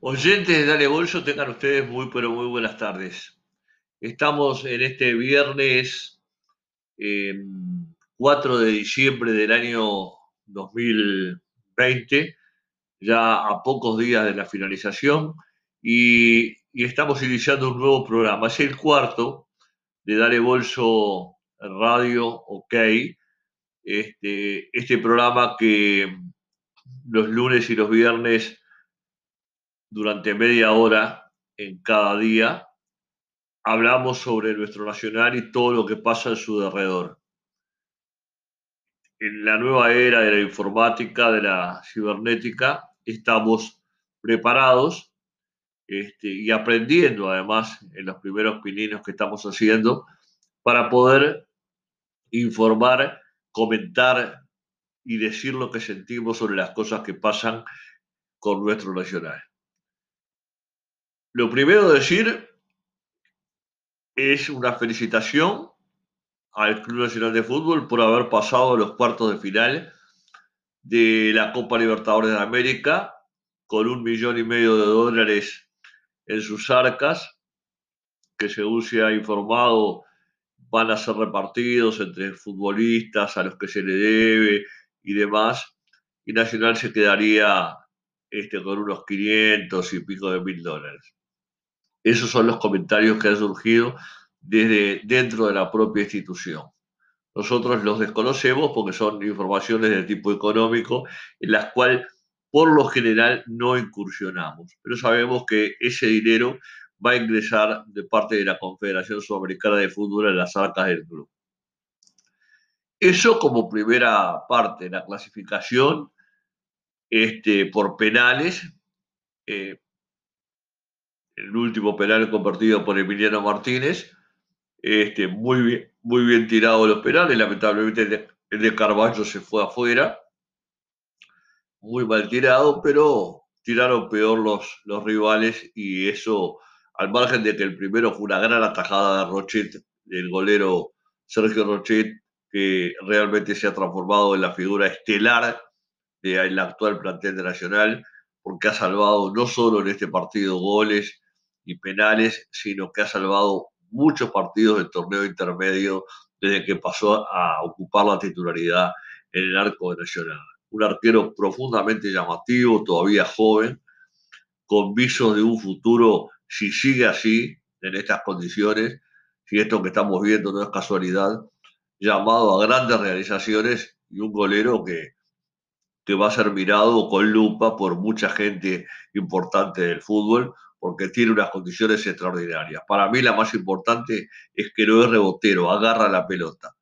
Oyentes de Dale Bolso, tengan ustedes muy, pero muy buenas tardes. Estamos en este viernes 4 de diciembre del año 2020, ya a pocos días de la finalización, y, estamos iniciando un nuevo programa. Es el cuarto de Dale Bolso Radio OK, este, este programa que los lunes y los viernes durante media hora en cada día hablamos sobre nuestro nacional y todo lo que pasa en su derredor. En la nueva era de la informática, de la cibernética, estamos preparados este, y aprendiendo además en los primeros pininos que estamos haciendo para poder informar, comentar y decir lo que sentimos sobre las cosas que pasan con nuestro nacional. Lo primero decir es una felicitación al Club Nacional de Fútbol por haber pasado los cuartos de final de la Copa Libertadores de América con un millón y medio de dólares en sus arcas, que según se ha informado van a ser repartidos entre futbolistas a los que se le debe y demás, y Nacional se quedaría este, con unos 500 y pico de mil dólares. Esos son los comentarios que han surgido desde dentro de la propia institución. Nosotros los desconocemos porque son informaciones de tipo económico en las cuales por lo general no incursionamos, pero sabemos que ese dinero va a ingresar de parte de la Confederación Sudamericana de Fútbol en las arcas del club. Eso como primera parte, la clasificación este, por penales. Eh, el último penal convertido por Emiliano Martínez. Este, muy, bien, muy bien tirado los penales, lamentablemente el de, Carballo se fue afuera. Muy mal tirado, pero tiraron peor los, los rivales y eso, al margen de que el primero fue una gran atajada de Rochet, del golero Sergio Rochet, que realmente se ha transformado en la figura estelar del actual plantel de Nacional, porque ha salvado no solo en este partido goles, y penales, sino que ha salvado muchos partidos del torneo intermedio desde que pasó a ocupar la titularidad en el arco de Nacional. Un arquero profundamente llamativo, todavía joven, con visos de un futuro, si sigue así, en estas condiciones, si esto que estamos viendo no es casualidad, llamado a grandes realizaciones y un golero que, que va a ser mirado con lupa por mucha gente importante del fútbol, porque tiene unas condiciones extraordinarias. Para mí la más importante es que no es rebotero, agarra la pelota,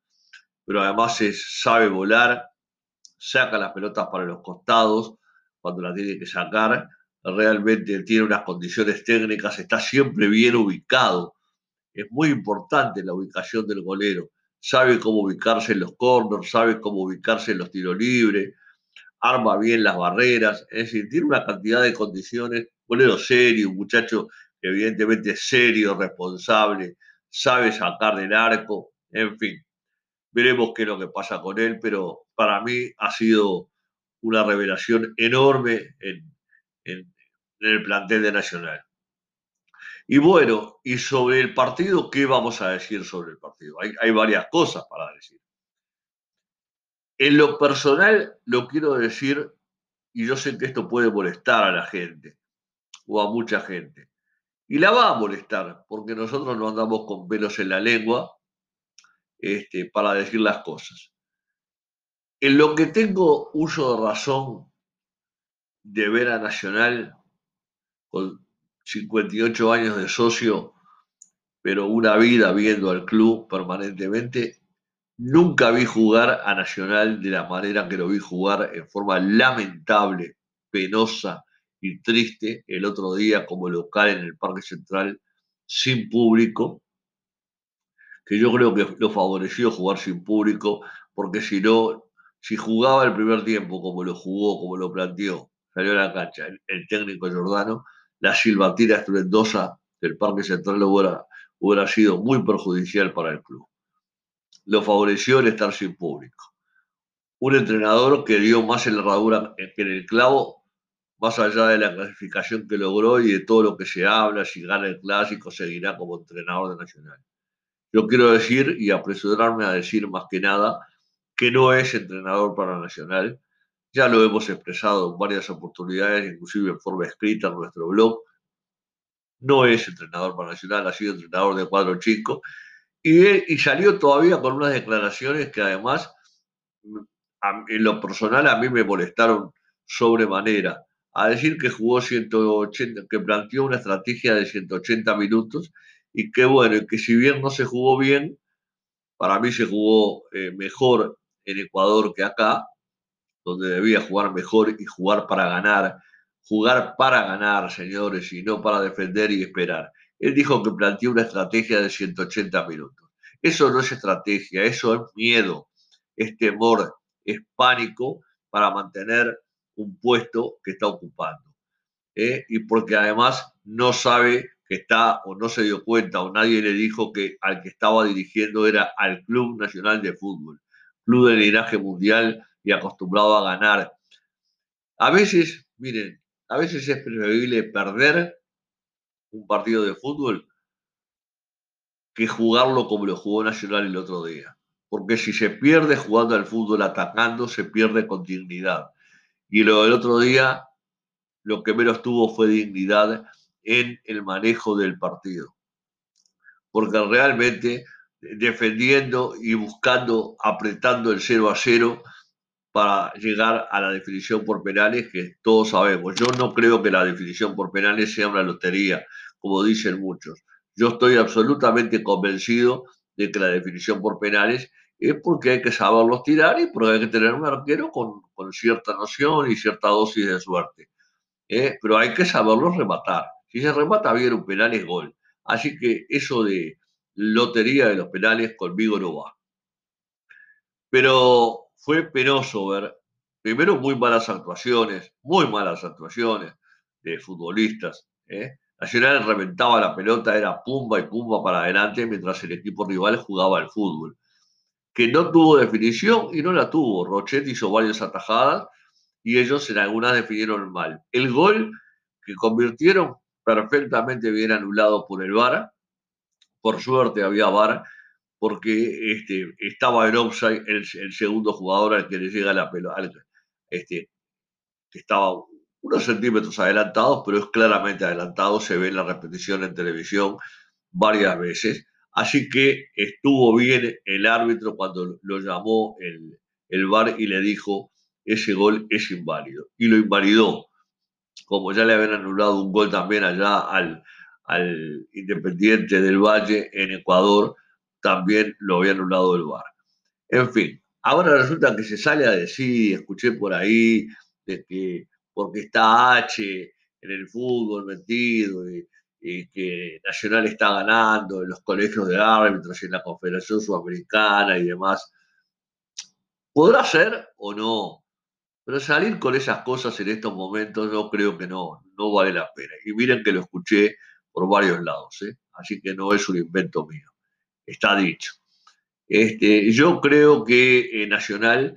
pero además sabe volar, saca las pelotas para los costados cuando la tiene que sacar, realmente tiene unas condiciones técnicas, está siempre bien ubicado. Es muy importante la ubicación del golero. Sabe cómo ubicarse en los corners, sabe cómo ubicarse en los tiros libres, arma bien las barreras, es decir, tiene una cantidad de condiciones bolero serio, un muchacho evidentemente serio, responsable, sabe sacar del arco, en fin. Veremos qué es lo que pasa con él, pero para mí ha sido una revelación enorme en, el plantel de Nacional. Y bueno, y sobre el partido, ¿qué vamos a decir sobre el partido? Hay, varias cosas para decir. En lo personal, lo quiero decir, y yo sé que esto puede molestar a la gente, o a mucha gente. Y la va a molestar, porque nosotros no andamos con pelos en la lengua este, para decir las cosas. En lo que tengo uso de razón de ver a Nacional, con 58 años de socio, pero una vida viendo al club permanentemente, nunca vi jugar a Nacional de la manera que lo vi jugar en forma lamentable, penosa, y triste el otro día como local en el Parque Central sin público, que yo creo que lo favoreció jugar sin público, porque si no, si jugaba el primer tiempo como lo jugó, como lo planteó, salió a la cancha el, técnico Jordano, la silbatina estruendosa del Parque Central hubiera, hubiera sido muy perjudicial para el club. Lo favoreció el estar sin público. Un entrenador que dio más en la herradura que en el clavo más allá de la clasificación que logró y de todo lo que se habla, si gana el clásico, seguirá como entrenador de Nacional. Yo quiero decir y apresurarme a decir más que nada que no es entrenador para Nacional. Ya lo hemos expresado en varias oportunidades, inclusive en forma escrita en nuestro blog. No es entrenador para Nacional, ha sido entrenador de cuadro chico y, y salió todavía con unas declaraciones que además en lo personal a mí me molestaron sobremanera a decir que jugó 180, que planteó una estrategia de 180 minutos y que bueno, que si bien no se jugó bien, para mí se jugó eh, mejor en Ecuador que acá, donde debía jugar mejor y jugar para ganar, jugar para ganar, señores, y no para defender y esperar. Él dijo que planteó una estrategia de 180 minutos. Eso no es estrategia, eso es miedo, es temor, es pánico para mantener un puesto que está ocupando. ¿eh? Y porque además no sabe que está o no se dio cuenta o nadie le dijo que al que estaba dirigiendo era al Club Nacional de Fútbol, club de linaje mundial y acostumbrado a ganar. A veces, miren, a veces es preferible perder un partido de fútbol que jugarlo como lo jugó Nacional el otro día. Porque si se pierde jugando al fútbol atacando, se pierde con dignidad. Y lo del otro día, lo que menos tuvo fue dignidad en el manejo del partido. Porque realmente defendiendo y buscando, apretando el 0 a 0 para llegar a la definición por penales que todos sabemos. Yo no creo que la definición por penales sea una lotería, como dicen muchos. Yo estoy absolutamente convencido de que la definición por penales es porque hay que saberlos tirar y porque hay que tener un arquero con, cierta noción y cierta dosis de suerte. ¿eh? Pero hay que saberlos rematar. Si se remata bien un penal es gol. Así que eso de lotería de los penales conmigo no va. Pero fue penoso ver, primero, muy malas actuaciones, muy malas actuaciones de futbolistas. ¿eh? Nacional reventaba la pelota, era pumba y pumba para adelante mientras el equipo rival jugaba al fútbol que no tuvo definición y no la tuvo. Rochet hizo varias atajadas y ellos en algunas definieron mal. El gol que convirtieron perfectamente bien anulado por el VAR. Por suerte había VAR porque este, estaba en offside el, segundo jugador al que le llega la pelota, este, que estaba unos centímetros adelantados, pero es claramente adelantado, se ve en la repetición en televisión varias veces. Así que estuvo bien el árbitro cuando lo llamó el, el VAR y le dijo, ese gol es inválido. Y lo invalidó. Como ya le habían anulado un gol también allá al, al Independiente del Valle en Ecuador, también lo había anulado el VAR. En fin, ahora resulta que se sale a decir, escuché por ahí, de que porque está H en el fútbol metido, que Nacional está ganando en los colegios de árbitros y en la Confederación Sudamericana y demás. Podrá ser o no, pero salir con esas cosas en estos momentos yo creo que no, no vale la pena. Y miren que lo escuché por varios lados, ¿eh? así que no es un invento mío, está dicho. Este, yo creo que eh, Nacional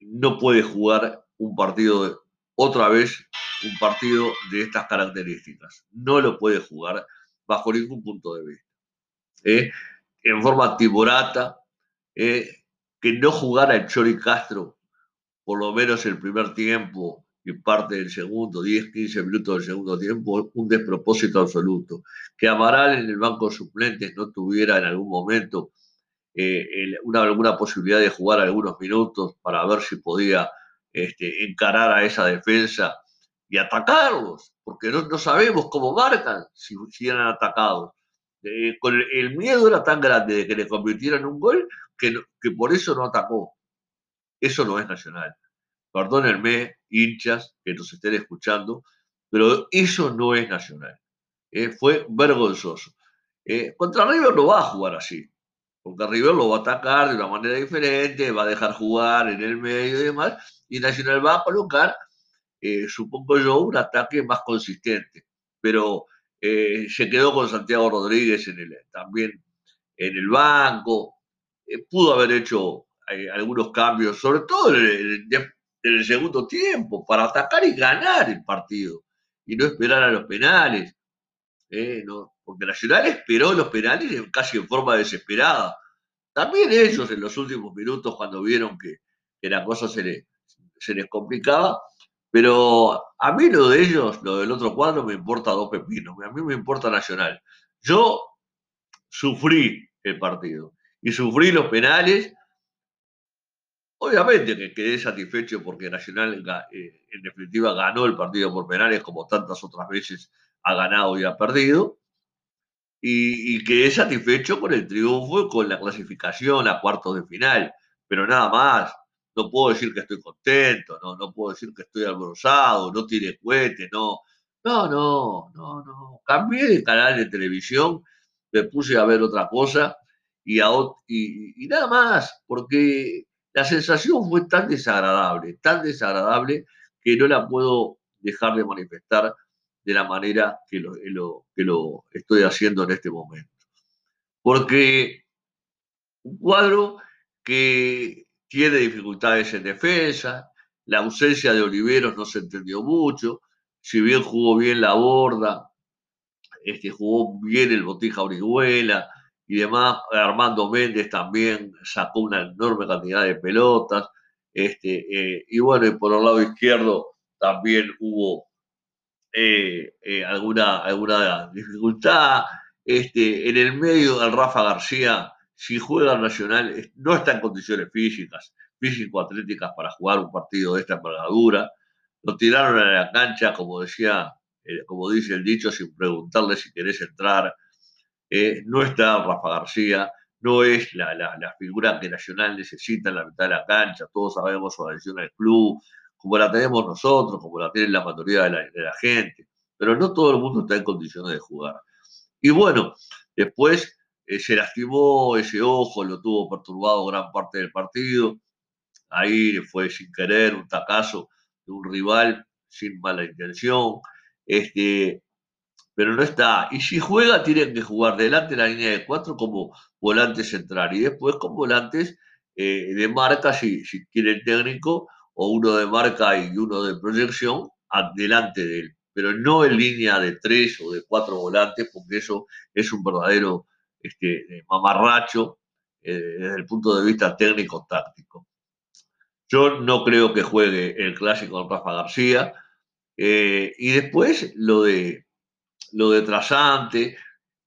no puede jugar un partido otra vez un partido de estas características. No lo puede jugar bajo ningún punto de vista. ¿eh? En forma tiborata, ¿eh? que no jugara el Chori Castro, por lo menos el primer tiempo y parte del segundo, 10, 15 minutos del segundo tiempo, un despropósito absoluto. Que Amaral en el banco suplentes no tuviera en algún momento eh, una, alguna posibilidad de jugar algunos minutos para ver si podía este, encarar a esa defensa y atacarlos, porque no, sabemos cómo marcan si, si eran atacados. Eh, con el, miedo era tan grande de que le convirtieran un gol que, que por eso no atacó. Eso no es nacional. Perdónenme, hinchas que nos estén escuchando, pero eso no es nacional. Eh, fue vergonzoso. Eh, contra River no va a jugar así, porque River lo va a atacar de una manera diferente, va a dejar jugar en el medio y demás, y Nacional va a colocar, eh, supongo yo, un ataque más consistente. Pero eh, se quedó con Santiago Rodríguez en el, también en el banco, eh, pudo haber hecho algunos cambios, sobre todo en el segundo tiempo para atacar y ganar el partido y no esperar a los penales. ¿eh? No, porque Nacional esperó los penales casi en forma desesperada. También ellos en los últimos minutos, cuando vieron que, la cosa se, se les complicaba, pero a mí lo de ellos, lo del otro cuadro, me importa dos pepinos. A mí me importa Nacional. Yo sufrí el partido y sufrí los penales. Obviamente que quedé satisfecho porque Nacional eh, en definitiva ganó el partido por penales como tantas otras veces ha ganado y ha perdido. Y, y quedé satisfecho con el triunfo y con la clasificación a cuartos de final. Pero nada más, no puedo decir que estoy contento, no, no puedo decir que estoy alborozado, no tiré cohete, no. No, no, no, no. Cambié de canal de televisión, me puse a ver otra cosa y, nada más, porque la sensación fue tan desagradable, tan desagradable que no la puedo dejar de manifestar de la manera que lo, que lo estoy haciendo en este momento. Porque un cuadro que tiene dificultades en defensa, la ausencia de Oliveros no se entendió mucho, si bien jugó bien la borda, este, jugó bien el Botija Orihuela y demás, Armando Méndez también sacó una enorme cantidad de pelotas, este, eh, y bueno, por el lado izquierdo también hubo eh, eh, alguna, alguna dificultad, este, en el medio el Rafa García si juega Nacional, no está en condiciones físicas, físico-atléticas para jugar un partido de esta envergadura. Lo tiraron a la cancha, como decía, eh, como dice el dicho, sin preguntarle si querés entrar. Eh, no está Rafa García, no es la, figura que Nacional necesita en la mitad de la cancha. Todos sabemos su adhesión al club, como la tenemos nosotros, como la tiene la mayoría de la, de la gente. Pero no todo el mundo está en condiciones de jugar. Y bueno, después se lastimó ese ojo, lo tuvo perturbado gran parte del partido. Ahí fue sin querer un tacazo de un rival sin mala intención. Este, pero no está. Y si juega, tienen que jugar delante de la línea de cuatro como volante central y después con volantes eh, de marca, si, si quiere el técnico, o uno de marca y uno de proyección, adelante de él. Pero no en línea de tres o de cuatro volantes, porque eso es un verdadero este, mamarracho eh, desde el punto de vista técnico-táctico. Yo no creo que juegue el clásico de Rafa García. Eh, y después lo de lo de Trasante,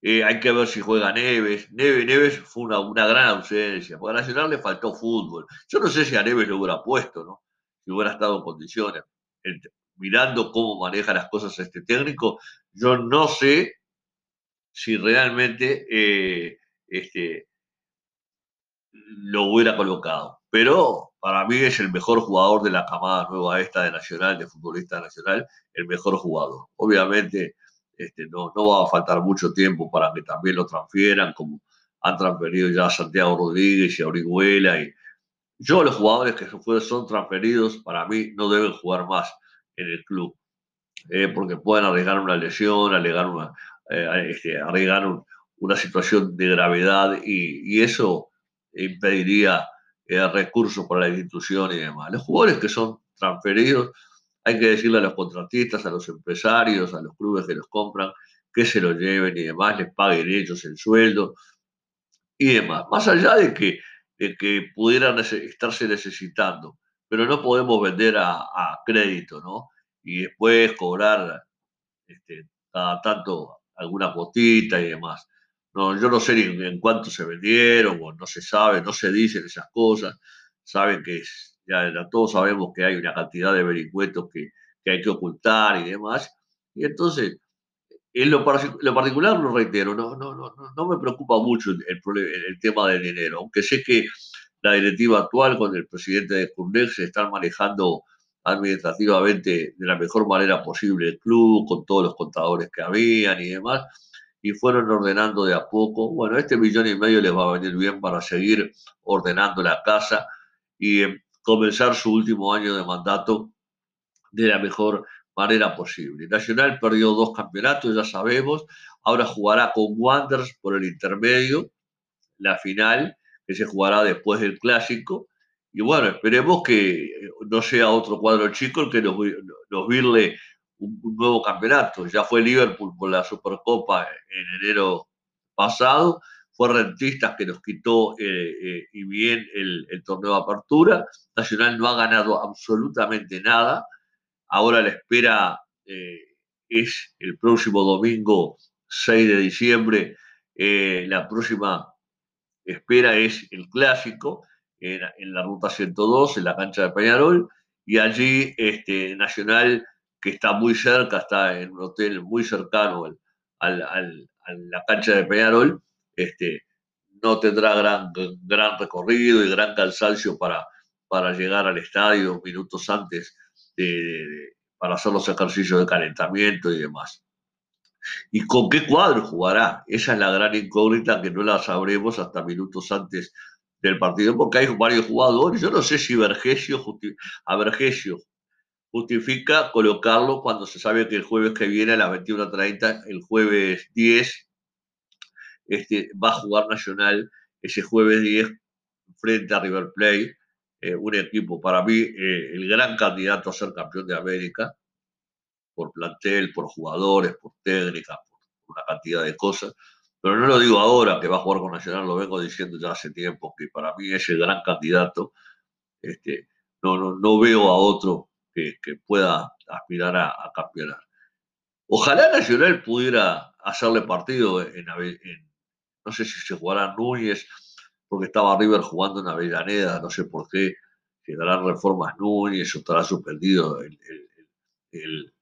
hay que ver si juega Neves. Neves, Neves fue una, una, gran ausencia. Porque a Nacional le faltó fútbol. Yo no sé si a Neves lo hubiera puesto, ¿no? Si hubiera estado en condiciones. mirando cómo maneja las cosas este técnico, yo no sé si realmente eh, este, lo hubiera colocado. Pero para mí es el mejor jugador de la camada nueva esta de Nacional, de futbolista nacional, el mejor jugador. Obviamente este, no, no va a faltar mucho tiempo para que también lo transfieran, como han transferido ya a Santiago Rodríguez y a. Y yo, los jugadores que son transferidos, para mí no deben jugar más en el club, eh, porque pueden alegar una lesión, alegar una, eh, este, una situación de gravedad y, eso impediría eh, recursos para la institución y demás. Los jugadores que son transferidos, hay que decirle a los contratistas, a los empresarios, a los clubes que los compran, que se los lleven y demás, les paguen ellos el sueldo y demás. Más allá de que, de que pudieran estarse necesitando, pero no podemos vender a, crédito, ¿no? Y después cobrar este, tanto alguna botita y demás. No, yo no sé en, cuánto se vendieron, no se sabe, no se dicen esas cosas. Saben que ya, todos sabemos que hay una cantidad de vericuetos que, hay que ocultar y demás. Y entonces, en lo, particular, lo reitero, no, no, no, no me preocupa mucho el, el, tema del dinero, aunque sé que la directiva actual con el presidente de CURNEX se están manejando administrativamente de la mejor manera posible el club, con todos los contadores que habían y demás, y fueron ordenando de a poco. Bueno, este millón y medio les va a venir bien para seguir ordenando la casa y eh, comenzar su último año de mandato de la mejor manera posible. Nacional perdió dos campeonatos, ya sabemos, ahora jugará con Wanderers por el intermedio, la final, que se jugará después del clásico, y bueno, esperemos que no sea otro cuadro chico el que nos, nos virle un, nuevo campeonato. Ya fue Liverpool por la Supercopa en enero pasado, fue Rentistas que nos quitó eh, eh, y bien el, torneo de apertura. Nacional no ha ganado absolutamente nada. Ahora la espera eh, es el próximo domingo 6 de diciembre. la próxima espera es el clásico en, la ruta 102, en la cancha de Peñarol. Y allí este, Nacional que está muy cerca, está en un hotel muy cercano al, a la cancha de Peñarol, este, no tendrá gran, gran recorrido y gran cansancio para, para llegar al estadio minutos antes para hacer los ejercicios de calentamiento y demás. ¿Y con qué cuadro jugará? Esa es la gran incógnita que no la sabremos hasta minutos antes del partido, porque hay varios jugadores. Yo no sé si Vergesio, a Vergesio justifica colocarlo cuando se sabe que el jueves que viene a las 21.30, el jueves 10, este, va a jugar Nacional ese jueves 10 frente a River Plate, eh, un equipo para mí eh, el gran candidato a ser campeón de América, por plantel, por jugadores, por técnica, por una cantidad de cosas. Pero no lo digo ahora que va a jugar con Nacional, lo vengo diciendo ya hace tiempo, que para mí es el gran candidato. Este, no, no, no veo a otro que, pueda aspirar a, campeonar. Ojalá Nacional pudiera hacerle partido en, no sé si se jugará Núñez, porque estaba River jugando en Avellaneda, no sé por qué, darán reformas Núñez o estará suspendido el, el,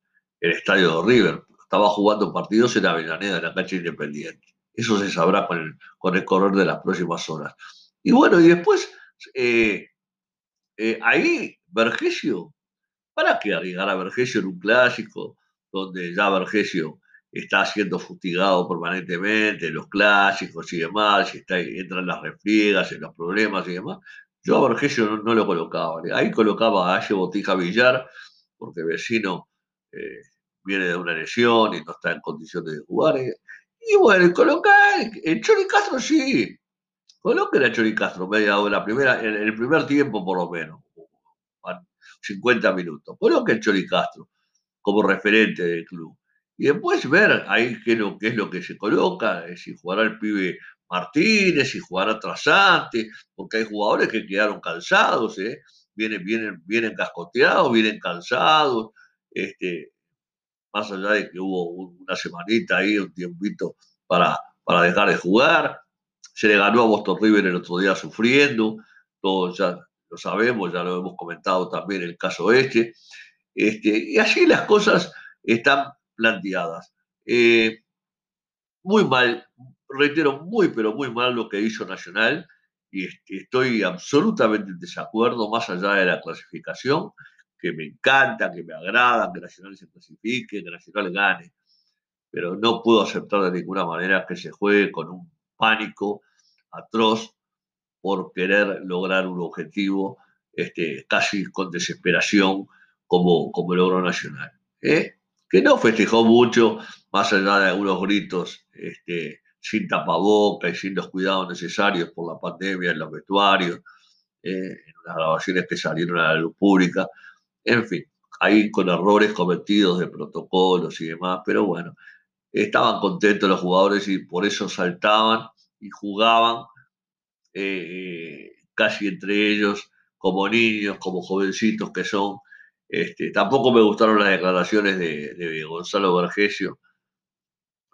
estadio de River. Estaba jugando partidos en Avellaneda, en la cancha independiente. Eso se sabrá con el, con correr de las próximas horas. Y bueno, y después, eh, eh, ahí, Vergesio ¿Para qué arriesgar a Vergesio en un clásico donde ya Vergesio está siendo fustigado permanentemente en los clásicos y demás, y está, entran las refriegas, en los problemas y demás? Yo a Vergesio no, lo colocaba. Ahí colocaba a Aye Botija Villar, porque vecino eh, viene de una lesión y no está en condiciones de jugar. Y bueno, colocar el Chori Castro sí. Coloque a Chori Castro media hora, primera, en el primer tiempo por lo menos. 50 minutos. que el Chori Castro como referente del club. Y después ver ahí qué, lo, qué es lo que se coloca, eh, si jugará el pibe Martínez, si jugará Trasante, porque hay jugadores que quedaron cansados, ¿eh? vienen, vienen, vienen cascoteados, vienen cansados, este, más allá de que hubo una semanita ahí, un tiempito para, para dejar de jugar. Se le ganó a Boston River el otro día sufriendo, todo ya lo sabemos, ya lo hemos comentado también el caso este, este y así las cosas están planteadas. Eh, muy mal, reitero, muy, pero muy mal lo que hizo Nacional y estoy absolutamente en desacuerdo más allá de la clasificación, que me encanta, que me agrada, que Nacional se clasifique, que Nacional gane, pero no puedo aceptar de ninguna manera que se juegue con un pánico atroz por querer lograr un objetivo este, casi con desesperación como, como logro nacional. ¿eh? Que no festejó mucho, más allá de algunos gritos este, sin tapaboca y sin los cuidados necesarios por la pandemia en los vestuarios, ¿eh? en unas grabaciones que salieron a la luz pública, en fin, ahí con errores cometidos de protocolos y demás, pero bueno, estaban contentos los jugadores y por eso saltaban y jugaban eh, casi entre ellos, como niños, como jovencitos que son. Este, tampoco me gustaron las declaraciones de, Gonzalo Vergesio.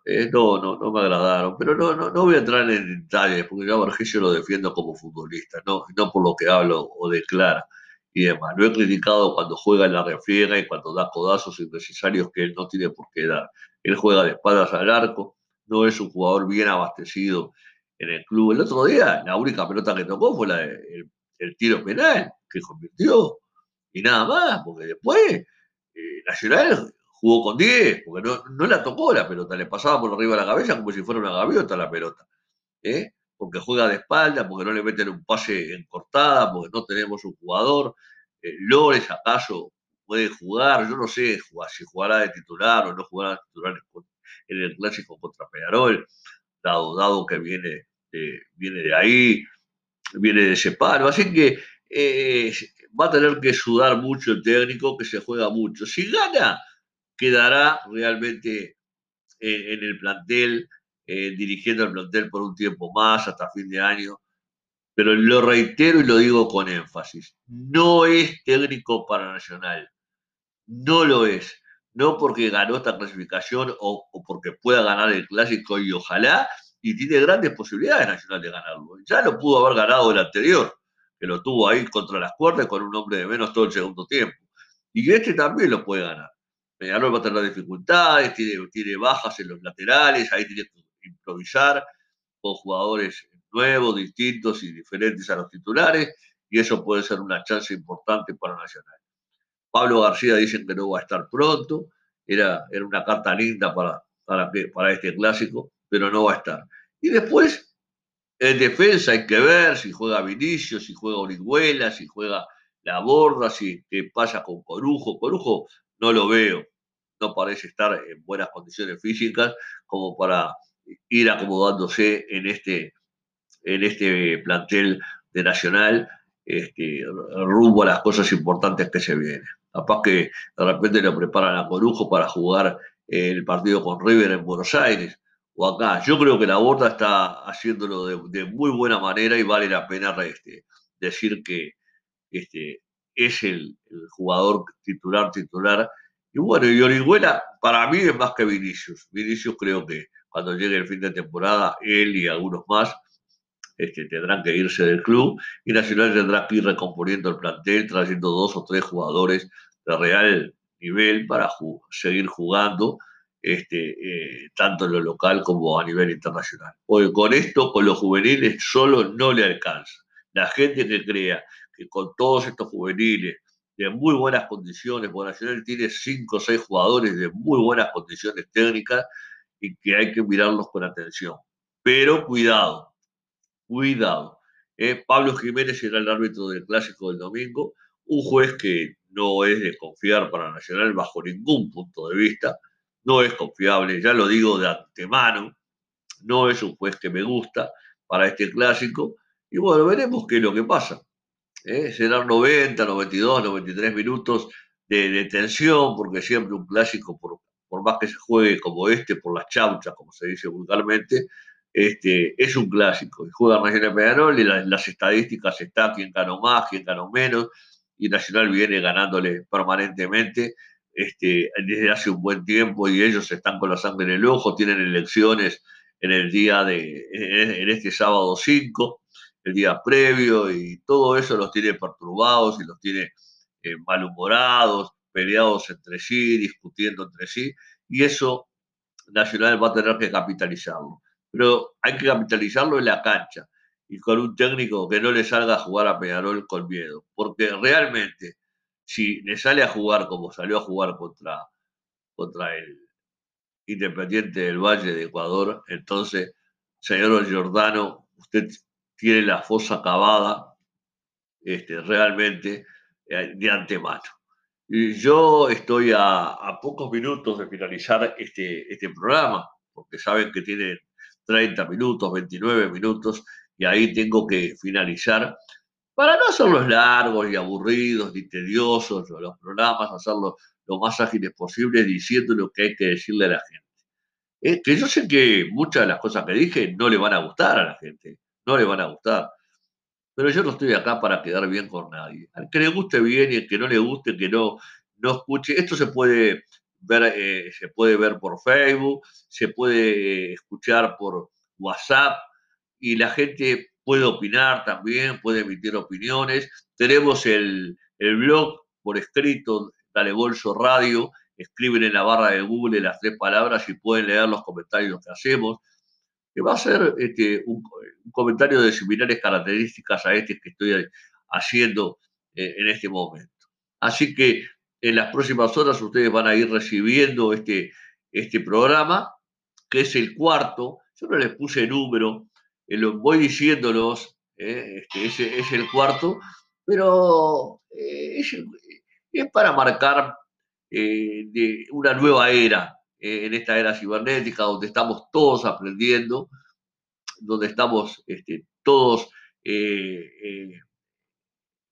Eh, no, no, no me agradaron, pero no, no, no voy a entrar en detalles, porque yo a lo defiendo como futbolista, no, no por lo que hablo o declara y demás. Lo he criticado cuando juega en la refriega y cuando da codazos innecesarios que él no tiene por qué dar. Él juega de espaldas al arco, no es un jugador bien abastecido en el club. El otro día, la única pelota que tocó fue la el, tiro penal que convirtió. Y nada más, porque después eh, Nacional jugó con 10, porque no, no, la tocó la pelota, le pasaba por arriba de la cabeza como si fuera una gaviota la pelota. ¿eh? Porque juega de espalda, porque no le meten un pase en cortada, porque no tenemos un jugador. Eh, Lores, acaso, puede jugar, yo no sé si jugará de titular o no jugará de titular en el clásico contra Peñarol, dado, dado que viene viene de ahí, viene de ese palo. Así que eh, va a tener que sudar mucho el técnico, que se juega mucho. Si gana, quedará realmente en, el plantel, eh, dirigiendo el plantel por un tiempo más, hasta fin de año. Pero lo reitero y lo digo con énfasis, no es técnico para Nacional, no lo es. No porque ganó esta clasificación o, o porque pueda ganar el clásico y ojalá, y tiene grandes posibilidades Nacional de ganarlo. Ya lo pudo haber ganado el anterior, que lo tuvo ahí contra las cuerdas con un hombre de menos todo el segundo tiempo. Y este también lo puede ganar. Peñarol va a tener dificultades, tiene, tiene bajas en los laterales, ahí tiene que improvisar con jugadores nuevos, distintos y diferentes a los titulares, y eso puede ser una chance importante para Nacional. Pablo García dicen que no va a estar pronto, era, era una carta linda para, para, para este clásico, pero no va a estar. Y después, en defensa hay que ver si juega Vinicio, si juega Orihuela, si juega La Borda, si qué pasa con Corujo. Corujo no lo veo, no parece estar en buenas condiciones físicas como para ir acomodándose en este, en este plantel de Nacional este, rumbo a las cosas importantes que se vienen. Capaz que de repente le preparan a Corujo para jugar el partido con River en Buenos Aires acá. Yo creo que la Borda está haciéndolo de, muy buena manera y vale la pena este, decir que este, es el, jugador titular, titular. Y bueno, y Orihuela para mí es más que Vinicius. Vinicius creo que cuando llegue el fin de temporada, él y algunos más este, tendrán que irse del club y Nacional tendrá que ir recomponiendo el plantel, trayendo dos o tres jugadores de real nivel para seguir jugando este, eh, tanto en lo local como a nivel internacional. Porque con esto, con los juveniles, solo no le alcanza. La gente que crea que con todos estos juveniles de muy buenas condiciones, porque Nacional tiene cinco o seis jugadores de muy buenas condiciones técnicas y que hay que mirarlos con atención. Pero cuidado, cuidado. Eh, Pablo Jiménez será el árbitro del clásico del domingo, un juez que no es de confiar para Nacional bajo ningún punto de vista no es confiable, ya lo digo de antemano, no es un juez que me gusta para este clásico, y bueno, veremos qué es lo que pasa. ¿eh? Serán 90, 92, 93 minutos de, tensión, porque siempre un clásico, por, por, más que se juegue como este, por las chauchas, como se dice vulgarmente, este, es un clásico. Y juega Nacional Peñarol y las estadísticas están quién ganó más, quién ganó menos, y Nacional viene ganándole permanentemente este, desde hace un buen tiempo y ellos están con la sangre en el ojo, tienen elecciones en el día de, este sábado 5, el día previo, y todo eso los tiene perturbados y los tiene eh, malhumorados, peleados entre sí, discutiendo entre sí, y eso Nacional va a tener que capitalizarlo. Pero hay que capitalizarlo en la cancha y con un técnico que no le salga a jugar a Peñarol con miedo, porque realmente si le sale a jugar como salió a jugar contra, contra el Independiente del Valle de Ecuador, entonces, señor Giordano, usted tiene la fosa cavada este, realmente eh, de antemano. Yo estoy a, pocos minutos de finalizar este, este programa, porque saben que tiene 30 minutos, 29 minutos, y ahí tengo que finalizar para no hacerlos largos y aburridos ni tediosos los programas, hacerlos lo más ágiles posible diciendo lo que hay que decirle a la gente. Eh, que yo sé que muchas de las cosas que dije no le van a gustar a la gente, no le van a gustar. Pero yo no estoy acá para quedar bien con nadie. Al que le guste bien y al que no le guste, que no, no escuche. Esto se puede ver, eh, se puede ver por Facebook, se puede eh, escuchar por WhatsApp y la gente puede opinar también, puede emitir opiniones. Tenemos el, blog por escrito, Dale Bolso Radio, escriben en la barra de Google las tres palabras y pueden leer los comentarios que hacemos, que va a ser este, un, comentario de similares características a este que estoy haciendo eh, en este momento. Así que en las próximas horas ustedes van a ir recibiendo este, este programa, que es el cuarto. Yo no les puse número, eh, voy diciéndolos, eh, este, es el cuarto, pero eh, es, para marcar una nueva era en esta era cibernética, donde estamos todos aprendiendo, donde estamos este, todos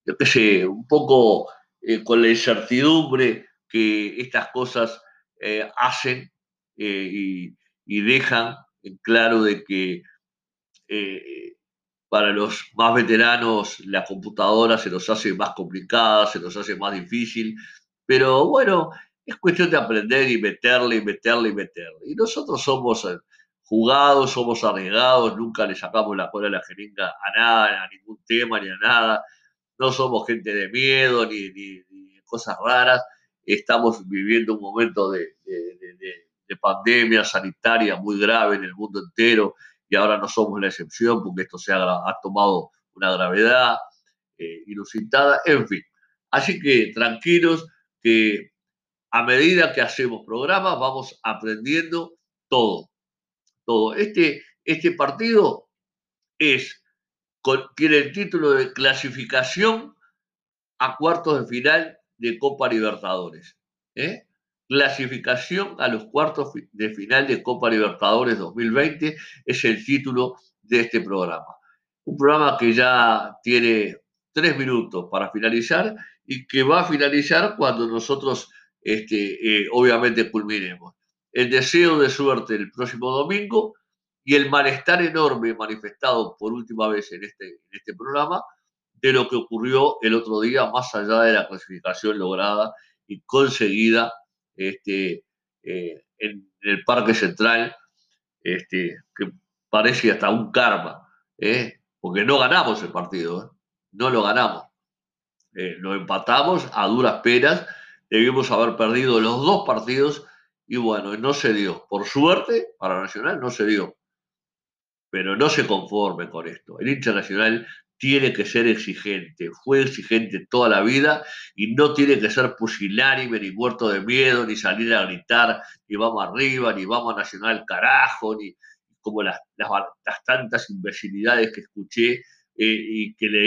yo qué sé, un poco eh, con la incertidumbre que estas cosas eh, hacen y, y, dejan en claro de que para los más veteranos la computadora se nos hace más complicada, se nos hace más difícil, pero bueno, es cuestión de aprender y meterle y meterle y meterle. Y nosotros somos eh, jugados, somos arriesgados, nunca le sacamos la cola a la jeringa a nada, a ningún tema ni a nada. No somos gente de miedo ni, ni, cosas raras. Estamos viviendo un momento de, de pandemia sanitaria muy grave en el mundo entero y ahora no somos la excepción porque esto se ha, tomado una gravedad eh, inusitada, en fin. Así que tranquilos que a medida que hacemos programas vamos aprendiendo todo, todo. Este, este partido es, tiene el título de clasificación a cuartos de final de Copa Libertadores. ¿eh? Clasificación a los cuartos de final de Copa Libertadores 2020 es el título de este programa. Un programa que ya tiene tres minutos para finalizar y que va a finalizar cuando nosotros, este, eh, obviamente, culminemos. El deseo de suerte el próximo domingo y el malestar enorme manifestado por última vez en este, en este programa de lo que ocurrió el otro día, más allá de la clasificación lograda y conseguida este, eh, en, el Parque Central, este, que parece hasta un karma, ¿eh? porque no ganamos el partido, no lo ganamos. lo empatamos a duras penas, debimos haber perdido los dos partidos y bueno, no se dio. Por suerte, para Nacional no se dio. Pero no se conforme con esto. El Internacional tiene que ser exigente, fue exigente toda la vida y no tiene que ser pusilánime, ni muerto de miedo, ni salir a gritar, ni vamos arriba, ni vamos a Nacional carajo, ni como las, las, tantas imbecilidades que escuché eh, y que leí